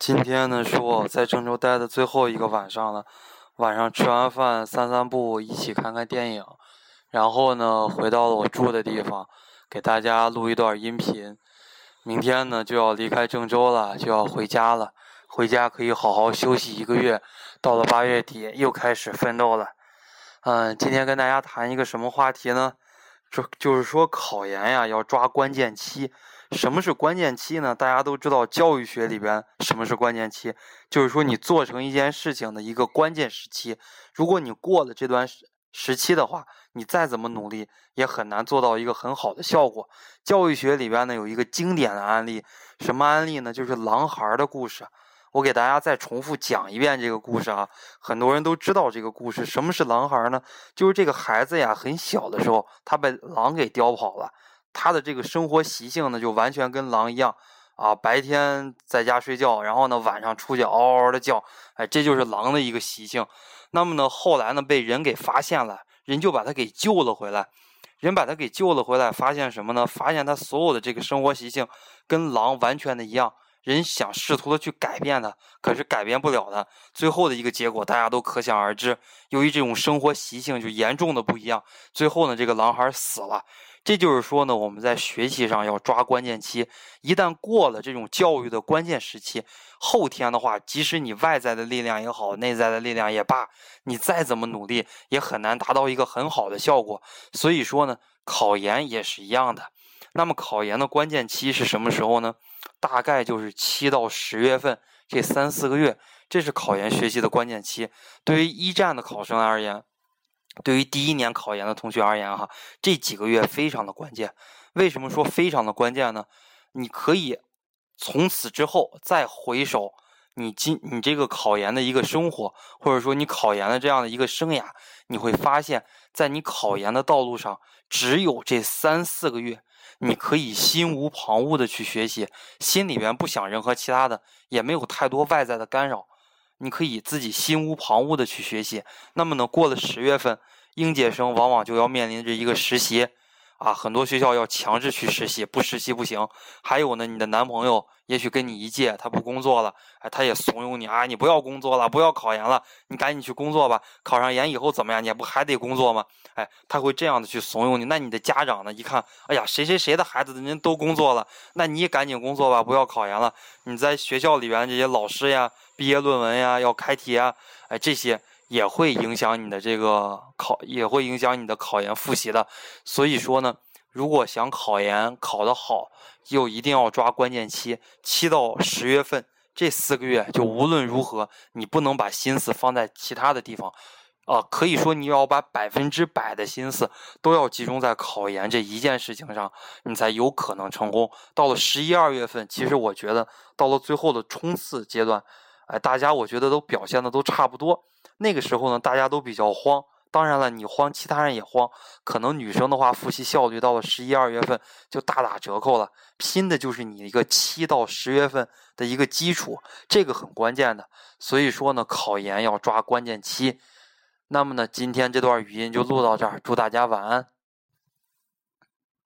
今天呢是我在郑州待的最后一个晚上了，晚上吃完饭散散步，一起看看电影，然后呢回到了我住的地方，给大家录一段音频。明天呢就要离开郑州了，就要回家了，回家可以好好休息一个月。到了八月底又开始奋斗了。嗯，今天跟大家谈一个什么话题呢？就就是说考研呀要抓关键期。什么是关键期呢？大家都知道，教育学里边什么是关键期，就是说你做成一件事情的一个关键时期。如果你过了这段时时期的话，你再怎么努力也很难做到一个很好的效果。教育学里边呢有一个经典的案例，什么案例呢？就是狼孩的故事。我给大家再重复讲一遍这个故事啊，很多人都知道这个故事。什么是狼孩呢？就是这个孩子呀，很小的时候他被狼给叼跑了。他的这个生活习性呢，就完全跟狼一样啊，白天在家睡觉，然后呢晚上出去嗷嗷的叫，哎，这就是狼的一个习性。那么呢，后来呢被人给发现了，人就把他给救了回来。人把他给救了回来，发现什么呢？发现他所有的这个生活习性跟狼完全的一样。人想试图的去改变他，可是改变不了他。最后的一个结果大家都可想而知。由于这种生活习性就严重的不一样，最后呢这个狼孩死了。这就是说呢，我们在学习上要抓关键期，一旦过了这种教育的关键时期，后天的话，即使你外在的力量也好，内在的力量也罢，你再怎么努力，也很难达到一个很好的效果。所以说呢，考研也是一样的。那么考研的关键期是什么时候呢？大概就是七到十月份这三四个月，这是考研学习的关键期。对于一战的考生而言。对于第一年考研的同学而言，哈，这几个月非常的关键。为什么说非常的关键呢？你可以从此之后再回首你今你这个考研的一个生活，或者说你考研的这样的一个生涯，你会发现在你考研的道路上，只有这三四个月，你可以心无旁骛的去学习，心里边不想任何其他的，也没有太多外在的干扰。你可以自己心无旁骛的去学习，那么呢，过了十月份，应届生往往就要面临着一个实习。啊，很多学校要强制去实习，不实习不行。还有呢，你的男朋友也许跟你一届，他不工作了，哎，他也怂恿你啊，你不要工作了，不要考研了，你赶紧去工作吧。考上研以后怎么样？你不还得工作吗？哎，他会这样的去怂恿你。那你的家长呢？一看，哎呀，谁谁谁的孩子人家都工作了，那你也赶紧工作吧，不要考研了。你在学校里边这些老师呀，毕业论文呀，要开题啊，哎，这些。也会影响你的这个考，也会影响你的考研复习的。所以说呢，如果想考研考得好，就一定要抓关键期，七到十月份这四个月，就无论如何，你不能把心思放在其他的地方，啊，可以说你要把百分之百的心思都要集中在考研这一件事情上，你才有可能成功。到了十一二月份，其实我觉得到了最后的冲刺阶段，哎，大家我觉得都表现的都差不多。那个时候呢，大家都比较慌。当然了，你慌，其他人也慌。可能女生的话，复习效率到了十一二月份就大打折扣了。拼的就是你一个七到十月份的一个基础，这个很关键的。所以说呢，考研要抓关键期。那么呢，今天这段语音就录到这儿，祝大家晚安。